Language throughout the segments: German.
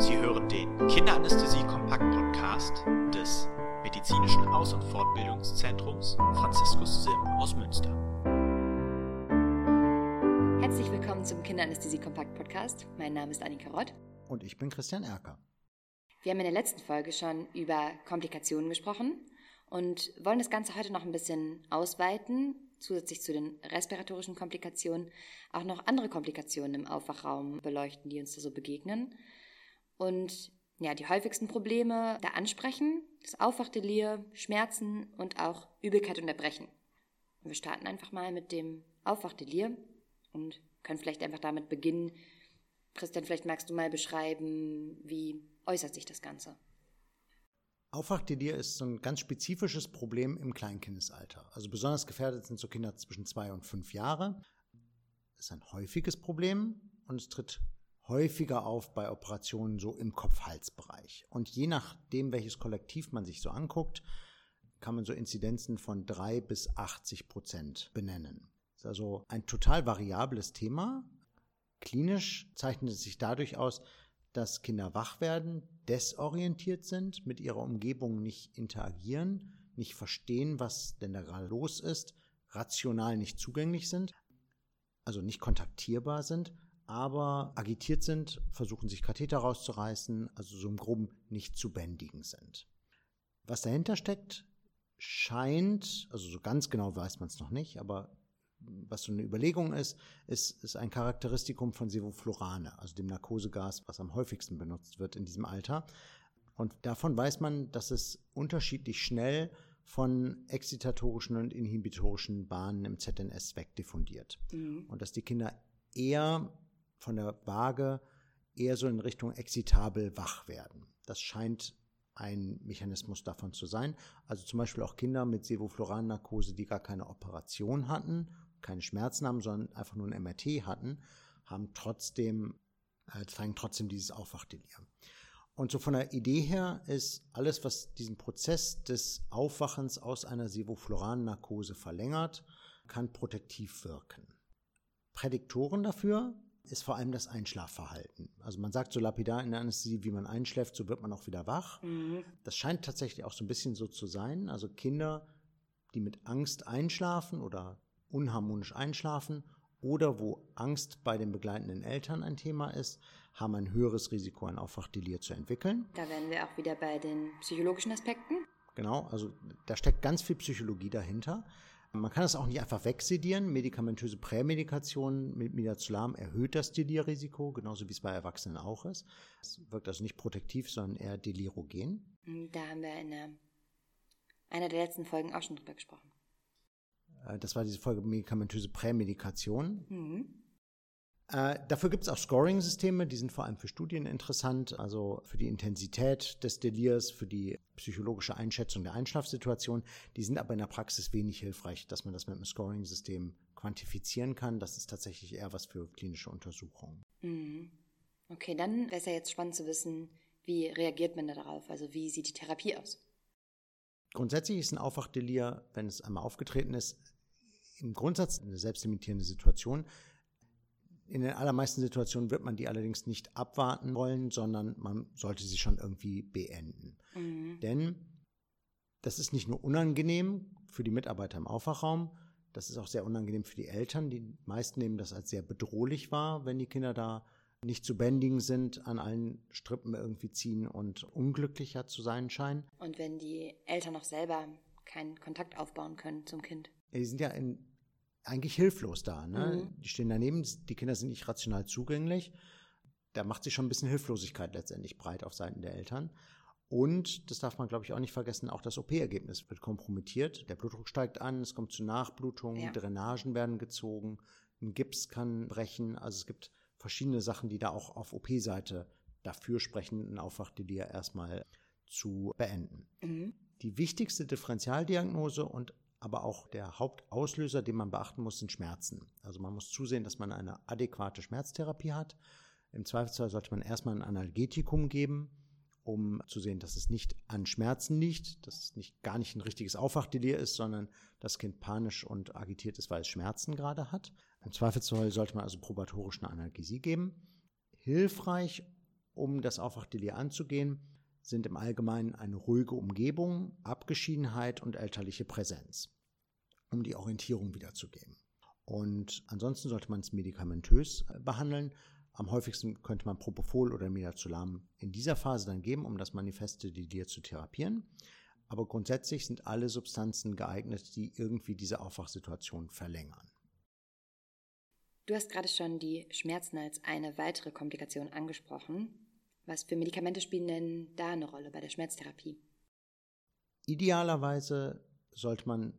Sie hören den Kinderanästhesie-Kompakt-Podcast des Medizinischen Aus- und Fortbildungszentrums Franziskus Sim aus Münster. Herzlich willkommen zum Kinderanästhesie-Kompakt-Podcast. Mein Name ist Annika Rott. Und ich bin Christian Erker. Wir haben in der letzten Folge schon über Komplikationen gesprochen und wollen das Ganze heute noch ein bisschen ausweiten, zusätzlich zu den respiratorischen Komplikationen auch noch andere Komplikationen im Aufwachraum beleuchten, die uns da so begegnen. Und ja, die häufigsten Probleme da ansprechen, das Aufwachdelir, Schmerzen und auch Übelkeit und Erbrechen. Und wir starten einfach mal mit dem Aufwachdelir und können vielleicht einfach damit beginnen. Christian, vielleicht magst du mal beschreiben, wie äußert sich das Ganze? Aufwachdelir ist so ein ganz spezifisches Problem im Kleinkindesalter. Also besonders gefährdet sind so Kinder zwischen zwei und fünf Jahre. Das ist ein häufiges Problem und es tritt häufiger auf bei Operationen so im Kopf-Hals-Bereich. Und je nachdem, welches Kollektiv man sich so anguckt, kann man so Inzidenzen von drei bis 80 Prozent benennen. Das ist also ein total variables Thema. Klinisch zeichnet es sich dadurch aus, dass Kinder wach werden, desorientiert sind, mit ihrer Umgebung nicht interagieren, nicht verstehen, was denn da gerade los ist, rational nicht zugänglich sind, also nicht kontaktierbar sind, aber agitiert sind, versuchen sich Katheter rauszureißen, also so im Groben nicht zu bändigen sind. Was dahinter steckt, scheint, also so ganz genau weiß man es noch nicht, aber was so eine Überlegung ist, ist, ist ein Charakteristikum von Sevoflurane, also dem Narkosegas, was am häufigsten benutzt wird in diesem Alter. Und davon weiß man, dass es unterschiedlich schnell von exzitatorischen und inhibitorischen Bahnen im ZNS wegdiffundiert. Mhm. Und dass die Kinder eher von der Waage eher so in Richtung exzitabel wach werden. Das scheint ein Mechanismus davon zu sein. Also zum Beispiel auch Kinder mit Sevofluran-Narkose, die gar keine Operation hatten keine Schmerzen haben, sondern einfach nur ein MRT hatten, haben trotzdem, äh, zeigen trotzdem dieses Aufwachdelir. Und so von der Idee her ist alles, was diesen Prozess des Aufwachens aus einer Sevofluran-Narkose verlängert, kann protektiv wirken. Prädiktoren dafür ist vor allem das Einschlafverhalten. Also man sagt so lapidar in der Anästhesie, wie man einschläft, so wird man auch wieder wach. Mhm. Das scheint tatsächlich auch so ein bisschen so zu sein. Also Kinder, die mit Angst einschlafen oder unharmonisch einschlafen oder wo Angst bei den begleitenden Eltern ein Thema ist, haben ein höheres Risiko, ein Aufwachdelir zu entwickeln. Da wären wir auch wieder bei den psychologischen Aspekten. Genau, also da steckt ganz viel Psychologie dahinter. Man kann das auch nicht einfach wegsedieren. Medikamentöse Prämedikation mit Midazolam erhöht das Delirrisiko, genauso wie es bei Erwachsenen auch ist. Es wirkt also nicht protektiv, sondern eher delirogen. Da haben wir in einer der letzten Folgen auch schon drüber gesprochen. Äh, das war diese Folge medikamentöse Prämedikation. Mhm. Äh, dafür gibt es auch Scoring-Systeme, die sind vor allem für Studien interessant, also für die Intensität des Delirs, für die psychologische Einschätzung der Einschlafsituation. Die sind aber in der Praxis wenig hilfreich, dass man das mit einem Scoring-System quantifizieren kann. Das ist tatsächlich eher was für klinische Untersuchungen. Mhm. Okay, dann wäre es ja jetzt spannend zu wissen, wie reagiert man da darauf? Also wie sieht die Therapie aus? Grundsätzlich ist ein Aufwachdelir, wenn es einmal aufgetreten ist, im Grundsatz eine selbstlimitierende Situation. In den allermeisten Situationen wird man die allerdings nicht abwarten wollen, sondern man sollte sie schon irgendwie beenden. Mhm. Denn das ist nicht nur unangenehm für die Mitarbeiter im Aufwachraum, das ist auch sehr unangenehm für die Eltern. Die meisten nehmen das als sehr bedrohlich wahr, wenn die Kinder da nicht zu bändigen sind, an allen Strippen irgendwie ziehen und unglücklicher zu sein scheinen. Und wenn die Eltern noch selber keinen Kontakt aufbauen können zum Kind. Die sind ja in, eigentlich hilflos da. Ne? Mhm. Die stehen daneben, die Kinder sind nicht rational zugänglich. Da macht sich schon ein bisschen Hilflosigkeit letztendlich breit auf Seiten der Eltern. Und, das darf man, glaube ich, auch nicht vergessen, auch das OP-Ergebnis wird kompromittiert. Der Blutdruck steigt an, es kommt zu Nachblutungen, ja. Drainagen werden gezogen, ein Gips kann brechen. Also es gibt verschiedene Sachen, die da auch auf OP-Seite dafür sprechen, ein Aufwachdelir erstmal zu beenden. Mhm. Die wichtigste Differentialdiagnose und aber auch der Hauptauslöser, den man beachten muss, sind Schmerzen. Also man muss zusehen, dass man eine adäquate Schmerztherapie hat. Im Zweifelsfall sollte man erstmal ein Analgetikum geben, um zu sehen, dass es nicht an Schmerzen liegt, dass es nicht gar nicht ein richtiges Aufwachdelir ist, sondern das Kind panisch und agitiert ist, weil es Schmerzen gerade hat. Im Zweifelsfall sollte man also probatorisch eine Analgesie geben. Hilfreich, um das Aufwachdelir anzugehen, sind im Allgemeinen eine ruhige Umgebung, Abgeschiedenheit und elterliche Präsenz, um die Orientierung wiederzugeben. Und ansonsten sollte man es medikamentös äh, behandeln. Am häufigsten könnte man Propofol oder Midazolam in dieser Phase dann geben, um das manifeste Delir zu therapieren. Aber grundsätzlich sind alle Substanzen geeignet, die irgendwie diese Aufwachsituation verlängern. Du hast gerade schon die Schmerzen als eine weitere Komplikation angesprochen. Was für Medikamente spielen denn da eine Rolle bei der Schmerztherapie? Idealerweise sollte man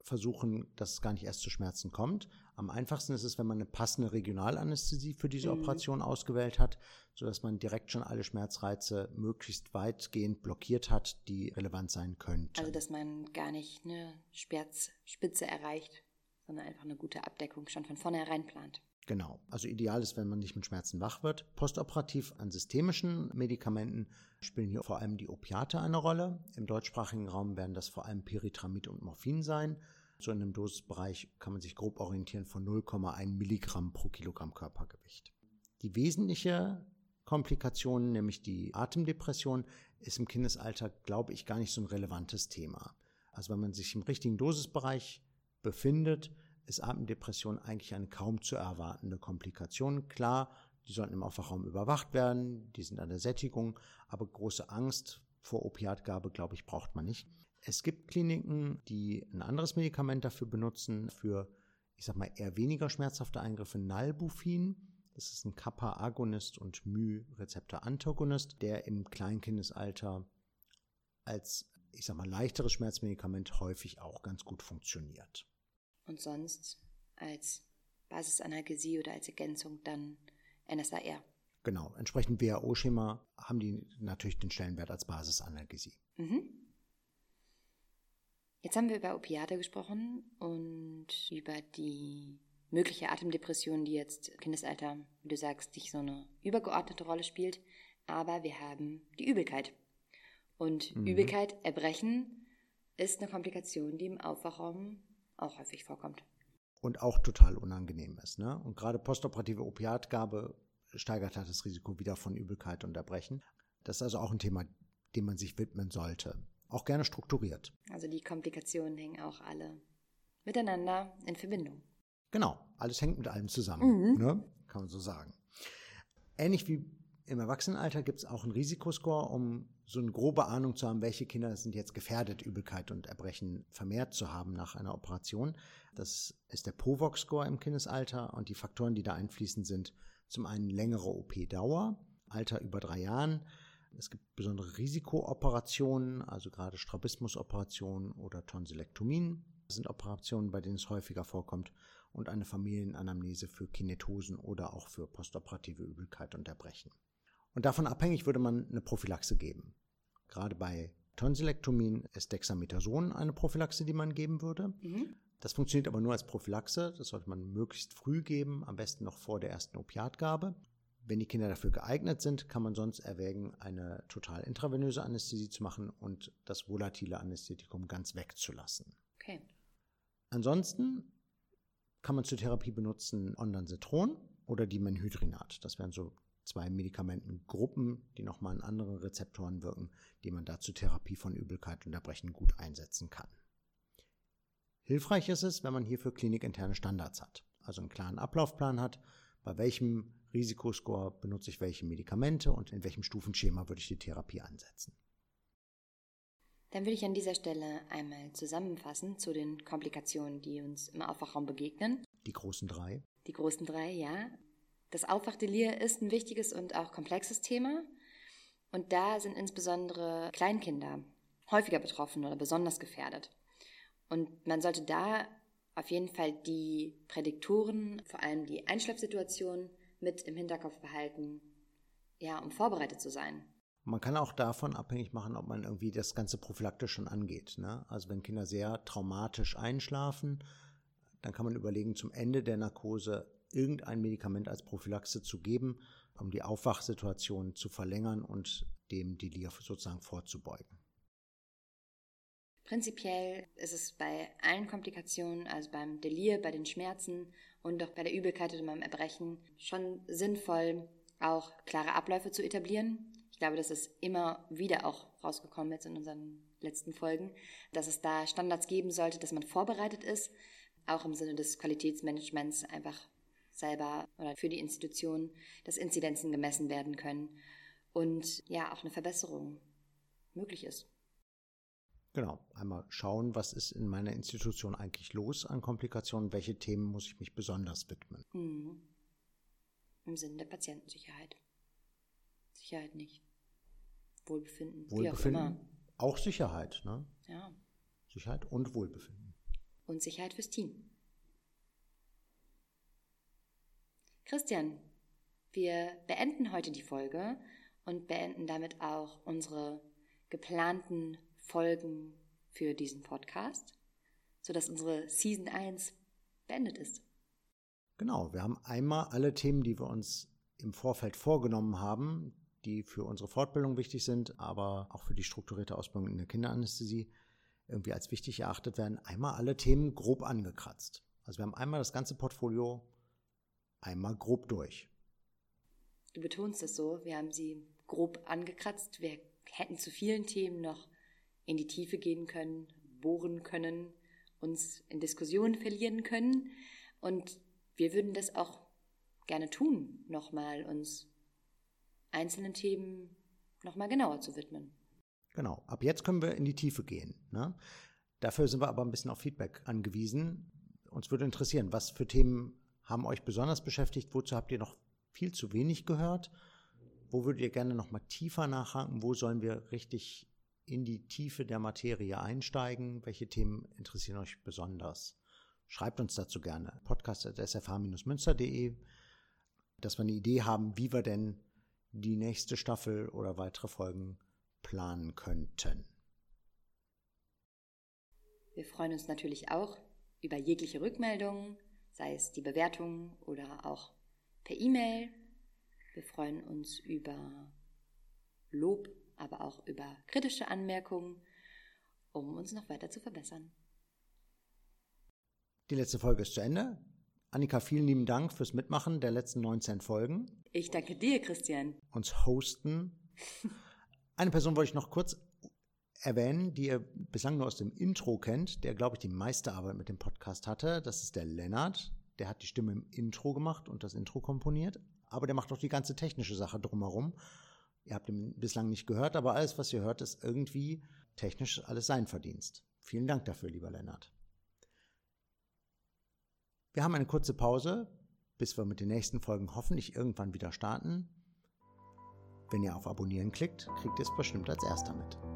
versuchen, dass es gar nicht erst zu Schmerzen kommt. Am einfachsten ist es, wenn man eine passende Regionalanästhesie für diese mhm. Operation ausgewählt hat, sodass man direkt schon alle Schmerzreize möglichst weitgehend blockiert hat, die relevant sein könnten. Also, dass man gar nicht eine Schmerzspitze erreicht, sondern einfach eine gute Abdeckung schon von vornherein plant. Genau. Also ideal ist, wenn man nicht mit Schmerzen wach wird. Postoperativ an systemischen Medikamenten spielen hier vor allem die Opiate eine Rolle. Im deutschsprachigen Raum werden das vor allem Pyritramid und Morphin sein. So in einem Dosisbereich kann man sich grob orientieren von 0,1 Milligramm pro Kilogramm Körpergewicht. Die wesentliche Komplikation, nämlich die Atemdepression, ist im Kindesalter, glaube ich, gar nicht so ein relevantes Thema. Also wenn man sich im richtigen Dosisbereich befindet, ist Atemdepression eigentlich eine kaum zu erwartende Komplikation. Klar, die sollten im Aufwachraum überwacht werden, die sind an der Sättigung, aber große Angst vor Opiatgabe, glaube ich, braucht man nicht. Es gibt Kliniken, die ein anderes Medikament dafür benutzen, für, ich sag mal, eher weniger schmerzhafte Eingriffe, Nalbufin. Das ist ein Kappa-Agonist und Mu-Rezeptor-Antagonist, der im Kleinkindesalter als, ich sag mal, leichteres Schmerzmedikament häufig auch ganz gut funktioniert und sonst als Basisanalgesie oder als Ergänzung dann NSAR. Genau, entsprechend WHO-Schema haben die natürlich den Stellenwert als Basisanalgesie. Mhm. Jetzt haben wir über Opiate gesprochen und über die mögliche Atemdepression, die jetzt im Kindesalter, wie du sagst, nicht so eine übergeordnete Rolle spielt. Aber wir haben die Übelkeit. Und mhm. Übelkeit, Erbrechen, ist eine Komplikation, die im Aufwachraum auch häufig vorkommt. Und auch total unangenehm ist. Ne? Und gerade postoperative Opiatgabe steigert halt das Risiko wieder von Übelkeit und Erbrechen. Das ist also auch ein Thema, dem man sich widmen sollte. Auch gerne strukturiert. Also die Komplikationen hängen auch alle miteinander in Verbindung. Genau, alles hängt mit allem zusammen, mhm. ne? kann man so sagen. Ähnlich wie im Erwachsenenalter gibt es auch einen Risikoscore, um so eine grobe Ahnung zu haben, welche Kinder sind jetzt gefährdet, Übelkeit und Erbrechen vermehrt zu haben nach einer Operation. Das ist der POVOX-Score im Kindesalter und die Faktoren, die da einfließen, sind zum einen längere OP-Dauer, Alter über drei Jahren. Es gibt besondere Risikooperationen, also gerade Strabismusoperationen oder Tonsillektomien. Das sind Operationen, bei denen es häufiger vorkommt und eine Familienanamnese für Kinetosen oder auch für postoperative Übelkeit und Erbrechen. Und davon abhängig würde man eine Prophylaxe geben. Gerade bei Tonsillektomien ist Dexamethason eine Prophylaxe, die man geben würde. Mhm. Das funktioniert aber nur als Prophylaxe. Das sollte man möglichst früh geben, am besten noch vor der ersten Opiatgabe. Wenn die Kinder dafür geeignet sind, kann man sonst erwägen, eine total intravenöse Anästhesie zu machen und das volatile Anästhetikum ganz wegzulassen. Okay. Ansonsten kann man zur Therapie benutzen Ondansetron oder Dimenhydrinat. Das wären so zwei Medikamentengruppen, die nochmal an anderen Rezeptoren wirken, die man da zur Therapie von Übelkeit und Erbrechen gut einsetzen kann. Hilfreich ist es, wenn man hierfür klinikinterne Standards hat, also einen klaren Ablaufplan hat, bei welchem Risikoscore benutze ich welche Medikamente und in welchem Stufenschema würde ich die Therapie ansetzen. Dann würde ich an dieser Stelle einmal zusammenfassen zu den Komplikationen, die uns im Aufwachraum begegnen. Die großen drei. Die großen drei, ja. Das Aufwachdelir ist ein wichtiges und auch komplexes Thema. Und da sind insbesondere Kleinkinder häufiger betroffen oder besonders gefährdet. Und man sollte da auf jeden Fall die Prädiktoren, vor allem die Einschlafsituation, mit im Hinterkopf behalten, ja, um vorbereitet zu sein. Man kann auch davon abhängig machen, ob man irgendwie das ganze prophylaktisch schon angeht. Ne? Also wenn Kinder sehr traumatisch einschlafen, dann kann man überlegen, zum Ende der Narkose irgendein Medikament als Prophylaxe zu geben, um die Aufwachsituation zu verlängern und dem Delir sozusagen vorzubeugen. Prinzipiell ist es bei allen Komplikationen, also beim Delir, bei den Schmerzen und auch bei der Übelkeit oder beim Erbrechen, schon sinnvoll, auch klare Abläufe zu etablieren. Ich glaube, das ist immer wieder auch rausgekommen jetzt in unseren letzten Folgen, dass es da Standards geben sollte, dass man vorbereitet ist, auch im Sinne des Qualitätsmanagements einfach selber oder für die Institution, dass Inzidenzen gemessen werden können und ja auch eine Verbesserung möglich ist. Genau, einmal schauen, was ist in meiner Institution eigentlich los an Komplikationen, welche Themen muss ich mich besonders widmen. Mhm. Im Sinne der Patientensicherheit. Sicherheit nicht. Wohlbefinden. Wohlbefinden. Auch, auch, Sicherheit, ne? Ja. Sicherheit und Wohlbefinden. Und Sicherheit fürs Team. Christian, wir beenden heute die Folge und beenden damit auch unsere geplanten Folgen für diesen Podcast, sodass unsere Season 1 beendet ist. Genau, wir haben einmal alle Themen, die wir uns im Vorfeld vorgenommen haben, die für unsere Fortbildung wichtig sind, aber auch für die strukturierte Ausbildung in der Kinderanästhesie irgendwie als wichtig erachtet werden, einmal alle Themen grob angekratzt. Also wir haben einmal das ganze Portfolio einmal grob durch. Du betonst es so, wir haben sie grob angekratzt. Wir hätten zu vielen Themen noch in die Tiefe gehen können, bohren können, uns in Diskussionen verlieren können. Und wir würden das auch gerne tun, nochmal uns einzelnen Themen nochmal genauer zu widmen. Genau, ab jetzt können wir in die Tiefe gehen. Ne? Dafür sind wir aber ein bisschen auf Feedback angewiesen. Uns würde interessieren, was für Themen haben euch besonders beschäftigt? Wozu habt ihr noch viel zu wenig gehört? Wo würdet ihr gerne noch mal tiefer nachhaken? Wo sollen wir richtig in die Tiefe der Materie einsteigen? Welche Themen interessieren euch besonders? Schreibt uns dazu gerne. podcast.sfh-münster.de, dass wir eine Idee haben, wie wir denn die nächste Staffel oder weitere Folgen planen könnten. Wir freuen uns natürlich auch über jegliche Rückmeldungen, sei es die Bewertung oder auch per E-Mail. Wir freuen uns über Lob, aber auch über kritische Anmerkungen, um uns noch weiter zu verbessern. Die letzte Folge ist zu Ende. Annika, vielen lieben Dank fürs Mitmachen der letzten 19 Folgen. Ich danke dir, Christian. Uns hosten. Eine Person wollte ich noch kurz erwähnen, die ihr bislang nur aus dem Intro kennt, der, glaube ich, die meiste Arbeit mit dem Podcast hatte. Das ist der Lennart. Der hat die Stimme im Intro gemacht und das Intro komponiert. Aber der macht auch die ganze technische Sache drumherum. Ihr habt ihn bislang nicht gehört, aber alles, was ihr hört, ist irgendwie technisch alles sein Verdienst. Vielen Dank dafür, lieber Lennart. Wir haben eine kurze Pause, bis wir mit den nächsten Folgen hoffentlich irgendwann wieder starten. Wenn ihr auf Abonnieren klickt, kriegt ihr es bestimmt als erster mit.